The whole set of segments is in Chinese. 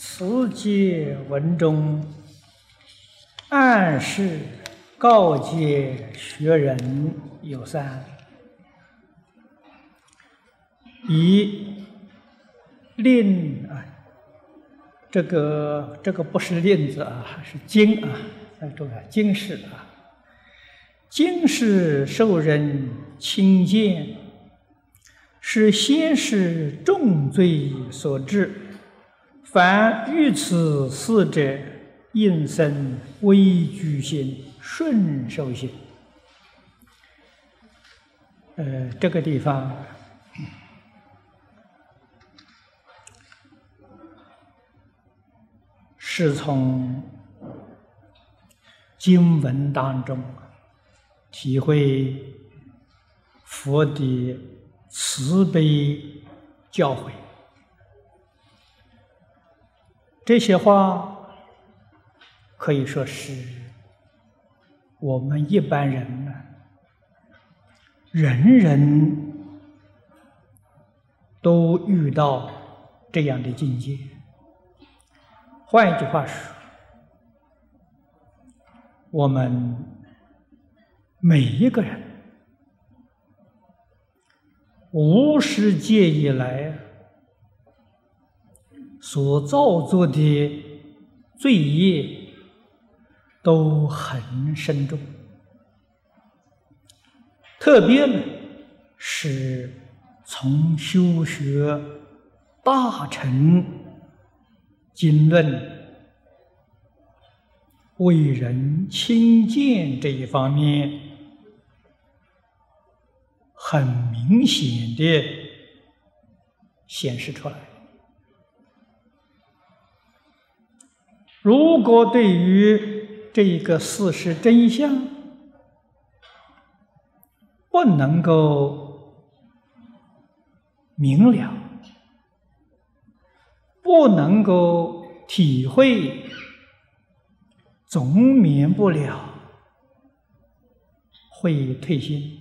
此节文中暗示告诫学人有三：一令啊，这个这个不是令字啊，是经啊，很重要，经世啊，经世受人轻贱，是先是重罪所致。凡遇此事者，应生畏惧心、顺受心。呃，这个地方是从经文当中体会佛的慈悲教诲。这些话可以说是我们一般人呢，人人都遇到这样的境界。换一句话说，我们每一个人无始界以来。所造作的罪业都很深重，特别是从修学大乘经论、为人亲见这一方面，很明显的显示出来。如果对于这个事实真相不能够明了，不能够体会，总免不了会退心。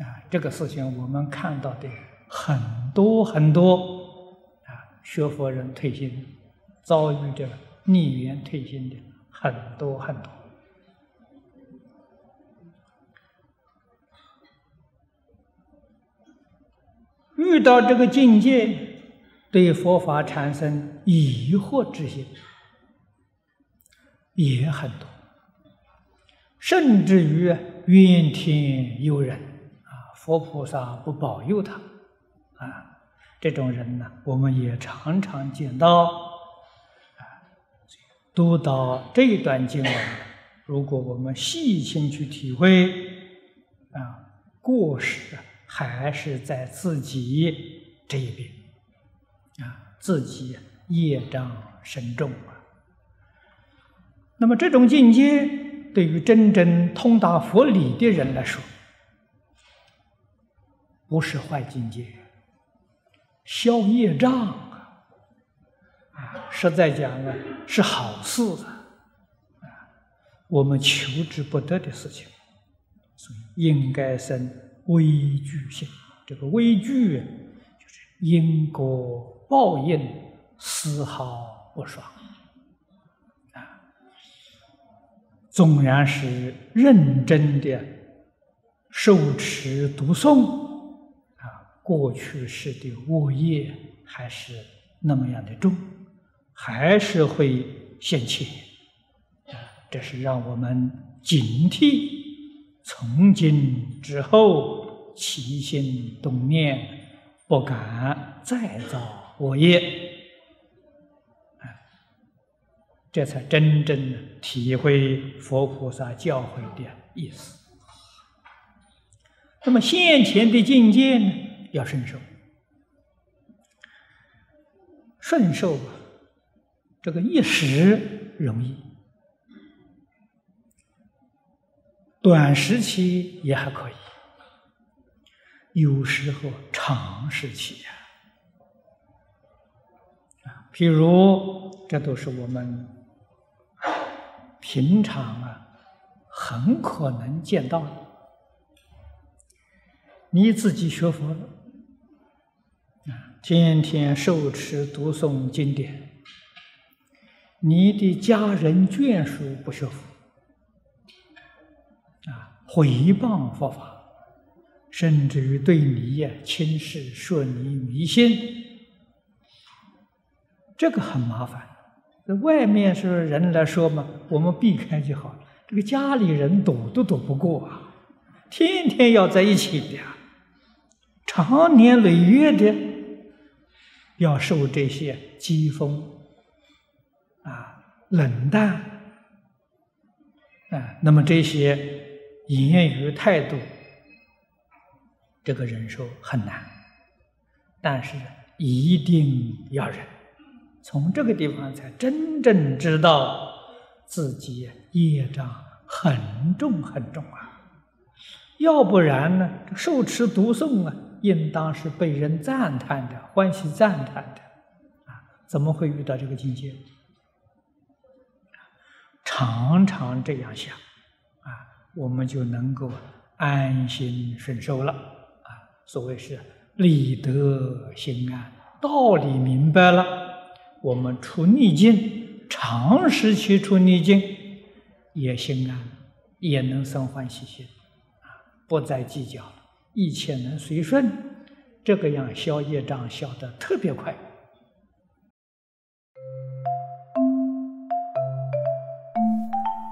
啊，这个事情我们看到的很多很多啊，学佛人退心。遭遇着逆缘退心的很多很多，遇到这个境界，对佛法产生疑惑之心也很多，甚至于怨天尤人啊，佛菩萨不保佑他啊，这种人呢，我们也常常见到。读到这一段经文，如果我们细心去体会，啊，过失还是在自己这一边，啊，自己业障深重啊。那么这种境界，对于真正通达佛理的人来说，不是坏境界，消业障。实在讲呢，是好事啊！啊，我们求之不得的事情，所以应该生畏惧心。这个畏惧，就是因果报应丝毫不爽啊！纵然是认真的受持读诵啊，过去世的恶业还是那么样的重。还是会现前，啊，这是让我们警惕，从今之后起心动念，不敢再造恶业，这才真正体会佛菩萨教诲的意思。那么现前的境界呢，要顺受，顺受。这个一时容易，短时期也还可以，有时候长时期呀，啊，譬如这都是我们平常啊很可能见到的。你自己学佛，啊，天天受持读诵经典，你的家人眷属不学佛，啊，毁谤佛法，甚至于对你呀轻视，说你迷信，这个很麻烦。这外面是人来说嘛，我们避开就好了。这个家里人躲都躲不过啊，天天要在一起的，长年累月的。要受这些讥讽、冷淡啊，那么这些言语态度，这个忍受很难，但是一定要忍。从这个地方才真正知道自己业障很重很重啊，要不然呢，受持读诵啊。应当是被人赞叹的，欢喜赞叹的，啊，怎么会遇到这个境界？常常这样想，啊，我们就能够安心顺受了，啊，所谓是理得心安，道理明白了，我们出逆境，长时期出逆境，也心安，也能生欢喜心，啊，不再计较了。一切能随顺，这个样消业障消得特别快。